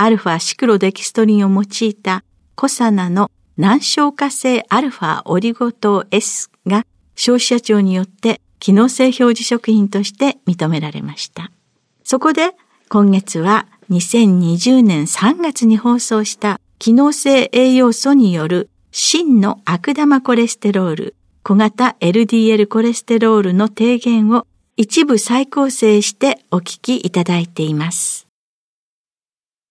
アルファシクロデキストリンを用いたコサナの難消化性アルファオリゴ糖 S が消費者庁によって機能性表示食品として認められました。そこで今月は2020年3月に放送した機能性栄養素による真の悪玉コレステロール、小型 LDL コレステロールの低減を一部再構成してお聞きいただいています。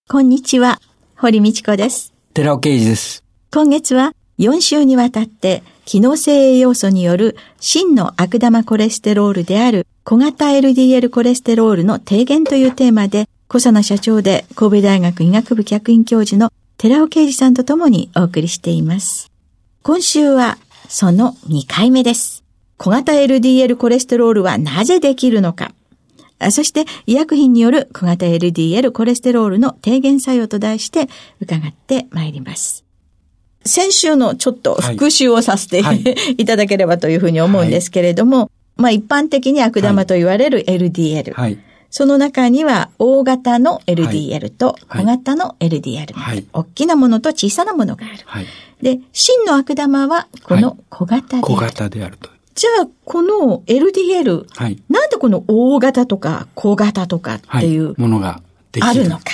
こんにちは、堀道子です。寺尾啓二です。今月は4週にわたって機能性栄養素による真の悪玉コレステロールである小型 LDL コレステロールの低減というテーマで小佐奈社長で神戸大学医学部客員教授の寺尾啓二さんと共にお送りしています。今週はその2回目です。小型 LDL コレステロールはなぜできるのかそして医薬品による小型 LDL コレステロールの低減作用と題して伺ってまいります。先週のちょっと復習をさせて、はい、いただければというふうに思うんですけれども、はい、まあ一般的に悪玉と言われる LDL。はい、その中には大型の LDL と小型の LDL、はい、大きなものと小さなものがある。はい、で、真の悪玉はこの小型である。小型であると。じゃあ、この LDL、はい、なんでこの大型とか小型とかっていう、ものがあるのか？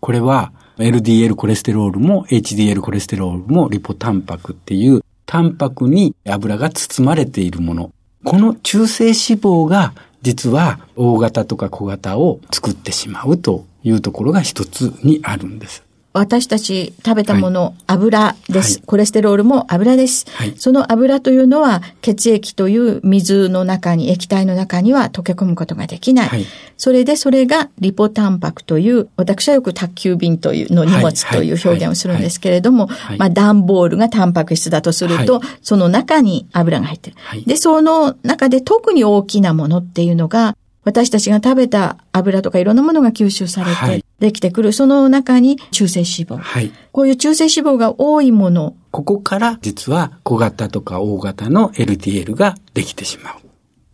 これは LDL コレステロールも HDL コレステロールもリポタンパクっていうタンパクに油が包まれているもの。この中性脂肪が実は大型とか小型を作ってしまうというところが一つにあるんです。私たち食べたもの、はい、油です、はい、コレステロールも油です、はい、その油というのは血液という水の中に、液体の中には溶け込むことができない。それでそれがリポタンパクという、私はよく宅急便というの荷物という表現をするんですけれども、まあ段ボールがタンパク質だとすると、その中に油が入ってる。で、その中で特に大きなものっていうのが、私たちが食べた油とかいろんなものが吸収されてできてくる、はい、その中に中性脂肪。はい。こういう中性脂肪が多いもの。ここから実は小型とか大型の LDL ができてしまう。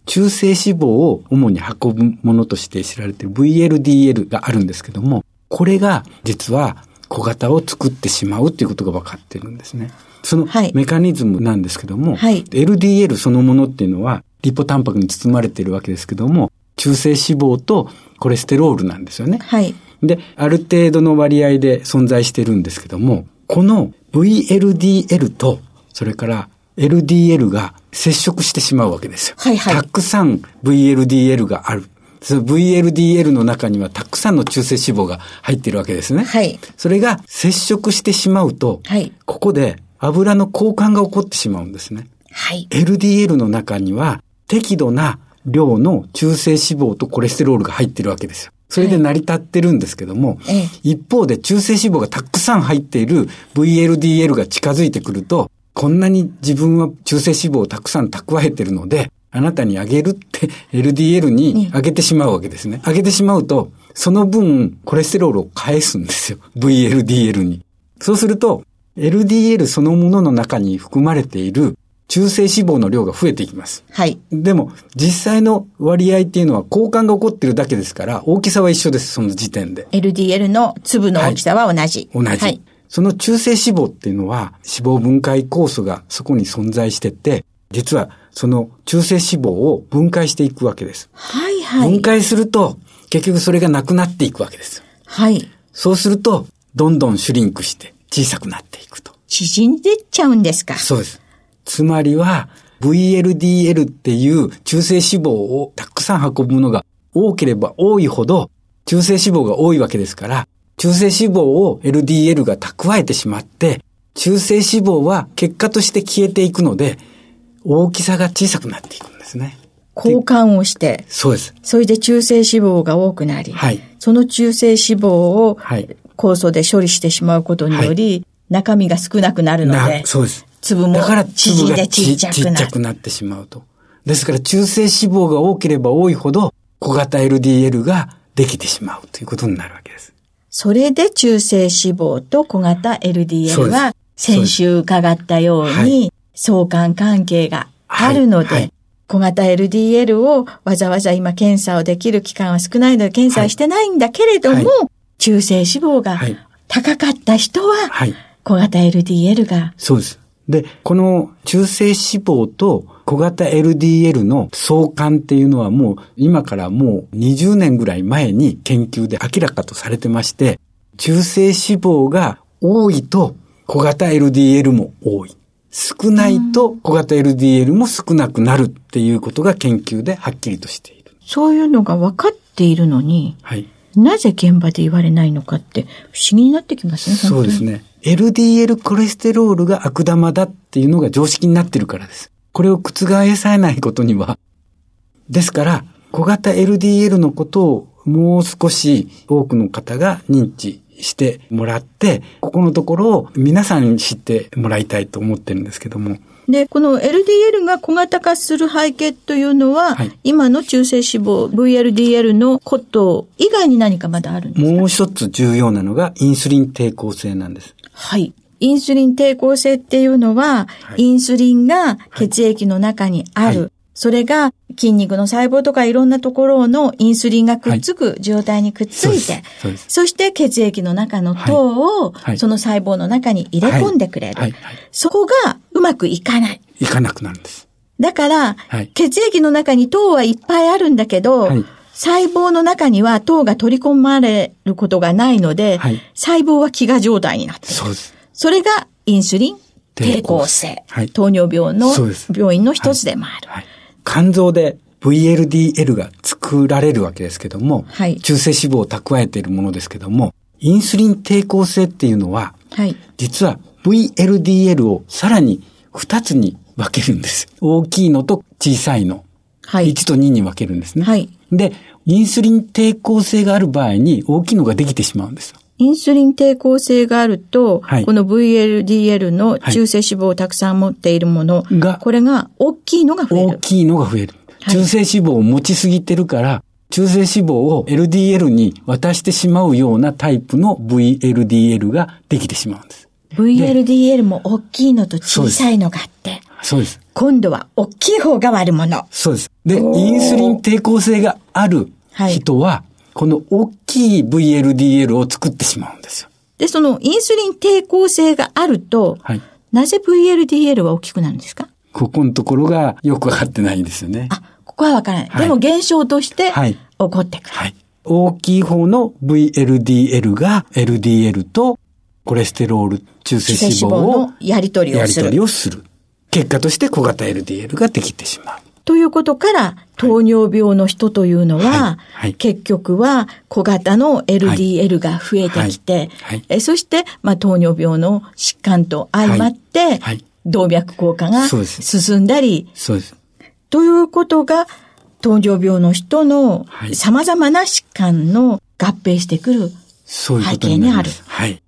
中性脂肪を主に運ぶものとして知られている VLDL があるんですけども、これが実は小型を作ってしまうということが分かっているんですね。そのメカニズムなんですけども、はい、LDL そのものっていうのはリポタンパクに包まれているわけですけども、中性脂肪とコレステロールなんですよね。はい。で、ある程度の割合で存在してるんですけども、この VLDL と、それから LDL が接触してしまうわけですよ。はいはい。たくさん VLDL がある。その VLDL の中にはたくさんの中性脂肪が入ってるわけですね。はい。それが接触してしまうと、はい。ここで油の交換が起こってしまうんですね。はい。LDL の中には適度な量の中性脂肪とコレステロールが入ってるわけですよ。それで成り立ってるんですけども、はい、一方で中性脂肪がたくさん入っている VLDL が近づいてくると、こんなに自分は中性脂肪をたくさん蓄えてるので、あなたにあげるって LDL にあげてしまうわけですね。あげてしまうと、その分コレステロールを返すんですよ。VLDL に。そうすると、LDL そのものの中に含まれている中性脂肪の量が増えていきます。はい。でも、実際の割合っていうのは交換が起こってるだけですから、大きさは一緒です、その時点で。LDL の粒の大きさは同じ。同じ。はい。その中性脂肪っていうのは、脂肪分解酵素がそこに存在してて、実はその中性脂肪を分解していくわけです。はいはい。分解すると、結局それがなくなっていくわけです。はい。そうすると、どんどんシュリンクして小さくなっていくと。縮んでっちゃうんですか。そうです。つまりは、VLDL っていう中性脂肪をたくさん運ぶものが多ければ多いほど、中性脂肪が多いわけですから、中性脂肪を LDL が蓄えてしまって、中性脂肪は結果として消えていくので、大きさが小さくなっていくんですね。交換をして、そうです。それで中性脂肪が多くなり、はいその中性脂肪をはい酵素で処理してしまうことにより、中身が少なくなるのでな、そうです。粒もだから縮んでちちっちゃくなるちっちゃくなってしまうと。ですから中性脂肪が多ければ多いほど小型 LDL ができてしまうということになるわけです。それで中性脂肪と小型 LDL は先週伺ったようはに相関関係があるのはいはいで、小型 LDL をわざわざ今検査をできる期間は少ないので検査はしてないんだけれども、はい中性脂肪がはい高かった人ははい。小型 LDL がそうです。で、この中性脂肪と小型 LDL の相関っていうのはもう今からもう20年ぐらい前に研究で明らかとされてまして、中性脂肪が多いと小型 LDL も多い。少ないと小型 LDL も少なくなるっていうことが研究ではっきりとしている。そういうのが分かっているのに、はい。なぜ現場で言われないのかって不思議になってきますね、そうですね。LDL コレステロールが悪玉だっていうのが常識になってるからです。これを覆さないことには。ですから、小型 LDL のことをもう少し多くの方が認知してもらって、ここのところを皆さんに知ってもらいたいと思ってるんですけども。で、この LDL が小型化する背景というのは、はい今の中性脂肪、VLDL のこと以外に何かまだあるんですか？もう一つ重要なのがインスリン抵抗性なんです。はい。インスリン抵抗性っていうのは、はいインスリンが血液の中にある。はいそれが筋肉の細胞とかいろんなところのインスリンがくっつく状態にくっついて、そうです。そそして血液の中の糖をはい。その細胞の中に入れ込んでくれる。はい。はい。はい。そこがうまくいかない。いかなくなるんです。だから、はい。血液の中に糖はいっぱいあるんだけど、はい。細胞の中には糖が取り込まれることがないので、はい。細胞は飢餓状態になっている。そうです。それがインスリン抵抗性。はい。糖尿病の病院の一つでもある。はい。肝臓で VLDL が作られるわけですけども、はい中性脂肪を蓄えているものですけども、インスリン抵抗性っていうのは、はい。実は VLDL をさらに2つに分けるんです。大きいのと小さいの。はい。1と2に分けるんですね。はい。で、インスリン抵抗性がある場合に大きいのができてしまうんですよ。インスリン抵抗性があると、はいこの VLDL の中性脂肪をたくさん持っているもの、がこれが大きいのが増える。大きいのが増える。はい中性脂肪を持ちすぎてるから、中性脂肪を LDL に渡してしまうようなタイプの VLDL ができてしまうんです。VLDL も大きいのと小さいのがあって、そうです。今度は大きい方が悪者。そうです。で、インスリン抵抗性がある人は、この大きい VLDL を作ってしまうんですよ。で、そのインスリン抵抗性があると、はい。なぜ VLDL は大きくなるんですか？ここのところがよくわかってないんですよね。あ、ここはわからない。はいでも現象としてはい起こってくる。はい。大きい方の VLDL が LDL とコレステロール、中性脂肪をやり取りやり取をする。りをする。結果として小型 LDL ができてしまう。ということから、糖尿病の人というのは、はい。はい。結局は小型の LDL が増えてきて、えそして、まあ、糖尿病の疾患と相まって、動脈硬化が進んだり、そうです。ということが、糖尿病の人のはい。様々な疾患の合併してくる。そういうことになります。はい。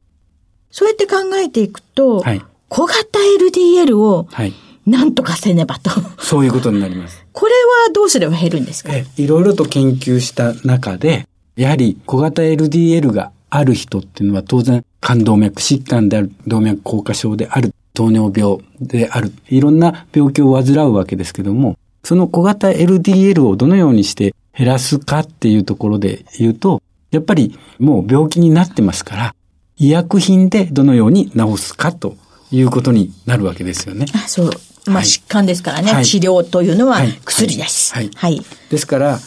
そうやって考えていくと、はい。小型 LDL をはい。なんとかせねばと。そういうことになります。これはどうすれば減るんですか？えいろいろと研究した中で、やはり小型 LDL がある人っていうのは当然肝動脈疾患である、動脈硬化症である、糖尿病である、いろんな病気を患うわけですけども、その小型 LDL をどのようにして減らすかっていうところで言うと、やっぱりもう病気になってますから、医薬品でどのように治すかということになるわけですよね。あ、そう。まあ、疾患ですからね、はい、治療というのは薬です。はい。はい、ですから、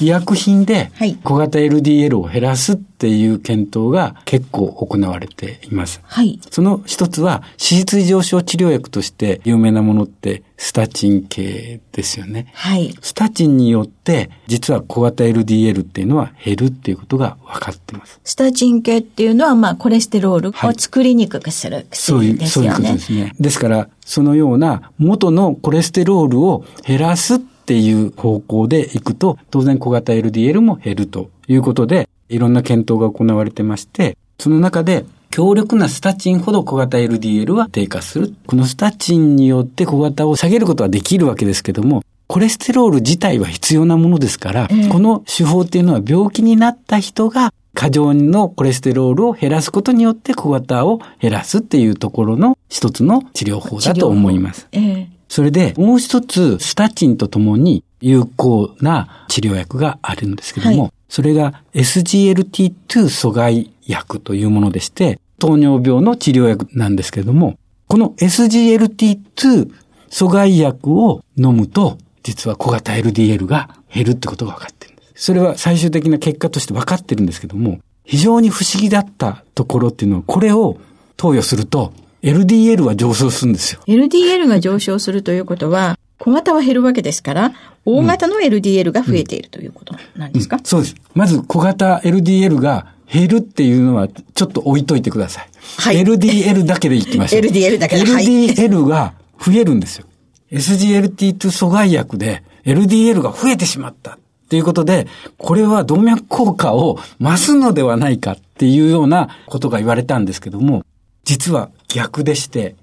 医薬品で小型 LDL を減らすっていう検討が結構行われています。はい。その一つは脂質異常症治療薬として有名なものってスタチン系ですよね。はい。スタチンによって実は小型 LDL っていうのは減るっていうことが分かっています。スタチン系っていうのはまあコレステロールを作りにくくする薬ですよね。そういう、そういうことですね。ですからそのような元のコレステロールを減らすっていう方向でいくと、当然小型 LDL も減るということで、いろんな検討が行われてまして、その中で強力なスタチンほど小型 LDL は低下する。このスタチンによって小型を下げることはできるわけですけども、コレステロール自体は必要なものですから、えー、この手法っていうのは病気になった人が過剰のコレステロールを減らすことによって小型を減らすっていうところの一つの治療法だと思います。えー、それで、もう一つ、スタチンとともに有効な治療薬があるんですけども、はい、それが SGLT2 阻害薬というものでして、糖尿病の治療薬なんですけれども、この SGLT2 阻害薬を飲むと、実は小型 LDL が減るってことが分かってるんです。それは最終的な結果として分かってるんですけども、非常に不思議だったところっていうのは、これを投与すると、LDL は上昇するんですよ。LDL が上昇するということは、小型は減るわけですから、大型の LDL が増えているということなんですか、うんうん、そうです。まず小型 LDL が減るっていうのはちょっと置いといてください。はい。LDL だけでいきましょう。LDL だけで。LDL が増えるんですよ。SGLT2 阻害薬で LDL が増えてしまったっていうことで、これは動脈硬化を増すのではないかっていうようなことが言われたんですけども、実は逆でして、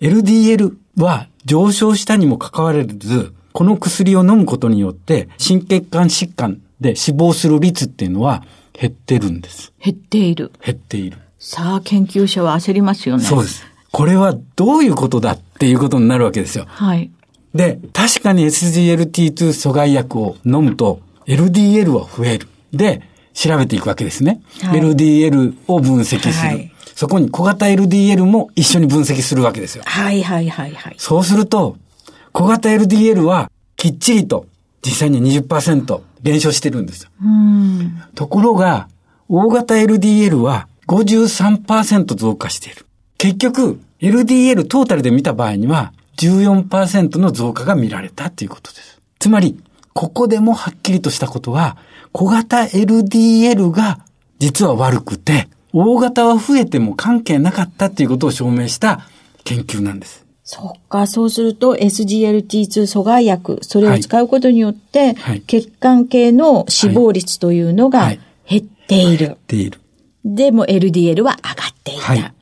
LDL は上昇したにもかかわらず、この薬を飲むことによって、心血管疾患で死亡する率っていうのは減ってるんです。減っている。減っている。さあ、研究者は焦りますよね。そうです。これはどういうことだっていうことになるわけですよ。はい。で、確かに SGLT2 阻害薬を飲むと LDL は増える。で、調べていくわけですね。はい、LDL を分析する。はいそこに小型 LDL も一緒に分析するわけですよ。はいはいはいはい。そうすると、小型 LDL はきっちりと実際に20%減少してるんですよ。ところが、大型 LDL は53%増加している。結局、LDL トータルで見た場合には14%の増加が見られたということです。つまり、ここでもはっきりとしたことは、小型 LDL が実は悪くて、大型は増えても関係なかったっていうことを証明した研究なんです。そっか、そうすると SGLT2 阻害薬、それを使うことによって、はい、血管系の死亡率というのが減っている。減っている。でも LDL は上がっていた。はい、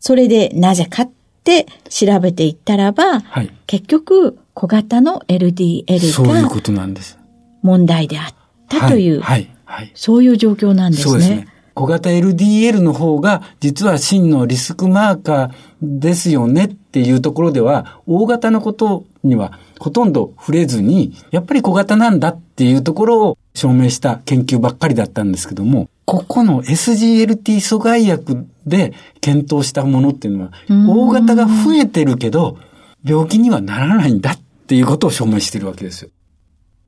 それでなぜかって調べていったらば、はい、結局小型の LDL がそういうことなんです。問題であったという、はいはい、そういう状況なんですね。そうですね。小型 LDL の方が実は真のリスクマーカーですよねっていうところでは、大型のことにはほとんど触れずに、やっぱり小型なんだっていうところを証明した研究ばっかりだったんですけども、ここの SGLT 阻害薬で検討したものっていうのは、大型が増えてるけど、病気にはならないんだっていうことを証明してるわけですよ。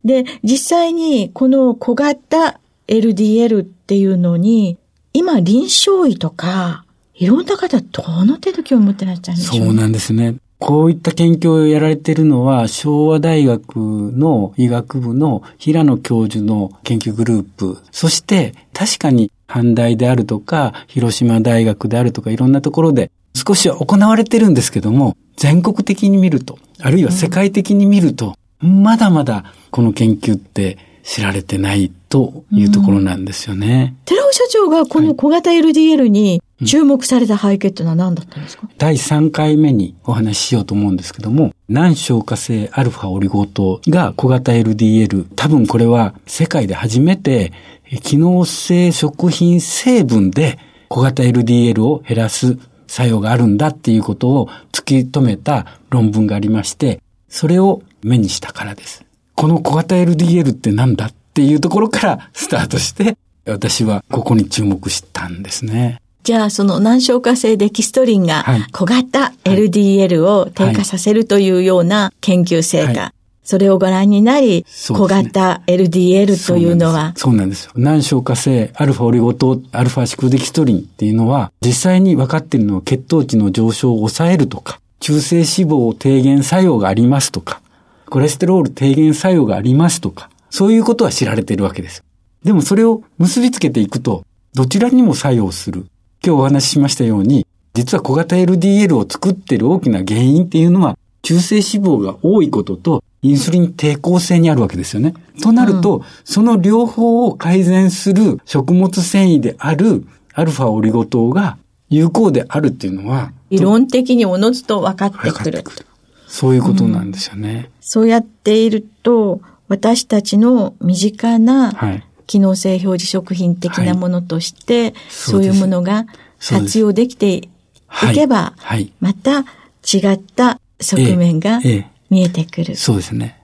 で、実際にこの小型 LDL っていうのに、今臨床医とか、いろんな方どの程度興味持ってらっしゃるんでしょう？そうなんですね。こういった研究をやられているのは、昭和大学の医学部の平野教授の研究グループ、そして確かに阪大であるとか、広島大学であるとか、いろんなところで少しは行われてるんですけども、全国的に見ると、あるいは世界的に見ると、まだまだこの研究って知られてないというところなんですよね。うん、寺尾社長がこの小型 LDL に注目された背景っていうのは何だったんですか、うん、第3回目にお話ししようと思うんですけども、難消化性アルファオリゴ糖が小型 LDL、多分これは世界で初めて機能性食品成分で小型 LDL を減らす作用があるんだっていうことを突き止めた論文がありまして、それを目にしたからです。この小型 LDL って何だっていうところからスタートして、私はここに注目したんですね。じゃあ、その難消化性デキストリンが小型 LDL を低下させるというような研究成果。それをご覧になり、小型 LDL というのはそうなんですよ。難消化性アルファオリゴ糖、アルファシクデキストリンっていうのは、実際に分かっているのは血糖値の上昇を抑えるとか、中性脂肪を低減作用がありますとか、コレステロール低減作用がありますとか、そういうことは知られているわけです。でもそれを結びつけていくと、どちらにも作用する。今日お話ししましたように、実は小型 LDL を作っている大きな原因っていうのは、中性脂肪が多いことと、インスリン抵抗性にあるわけですよね。となると、うん、その両方を改善する食物繊維であるアルファオリゴ糖が有効であるっていうのは、理論的におのずと分かってくる。くるそういうことなんですよね、うん、そうやっていると、私たちの身近な機能性表示食品的なものとして、はい、そういうものが活用できていけば、はい、また違った側面が見えてくる、そうですね。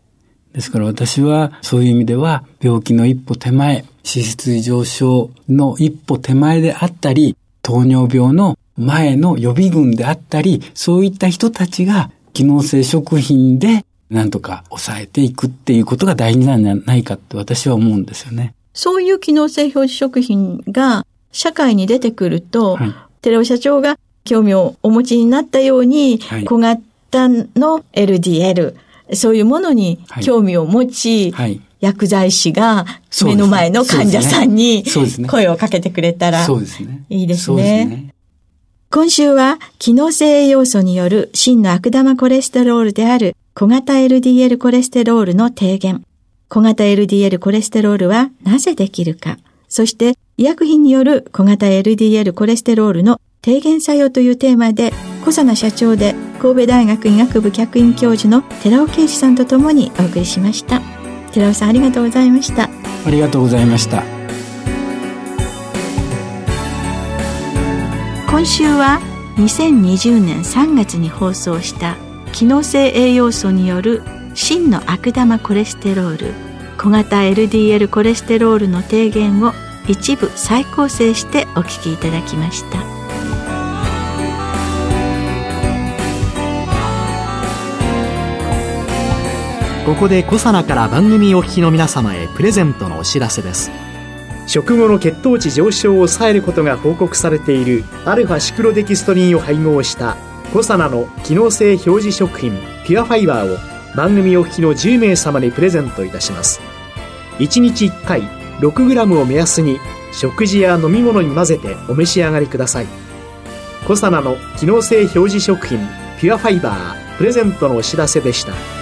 ですから私はそういう意味では病気の一歩手前、脂質異常症の一歩手前であったり、糖尿病の前の予備軍であったり、そういった人たちが機能性食品でなんとか抑えていくっていうことが大事なんじゃないかって私は思うんですよね。そういう機能性表示食品が社会に出てくると、はい、寺尾社長が興味をお持ちになったように、はい、小型の LDL、そういうものに興味を持ち、はい、薬剤師が目の前の患者さんに声をかけてくれたらいいですね。今週は機能性栄養素による真の悪玉コレステロールである小型 LDL コレステロールの低減。小型 LDL コレステロールはなぜできるか。そして医薬品による小型 LDL コレステロールの低減作用というテーマで、小佐奈社長で神戸大学医学部客員教授の寺尾啓二さんとともにお送りしました。寺尾さんありがとうございました。ありがとうございました。今週は2020年3月に放送した機能性栄養素による真の悪玉コレステロール小型 LDL コレステロールの低減を一部再構成してお聞きいただきました。ここでコサナから番組お聞きの皆様へプレゼントのお知らせです。食後の血糖値上昇を抑えることが報告されているアルファシクロデキストリンを配合したコサナの機能性表示食品ピュアファイバーを番組お聞きの10名様にプレゼントいたします1日1回 6g を目安に食事や飲み物に混ぜてお召し上がりくださいコサナの機能性表示食品ピュアファイバープレゼントのお知らせでした。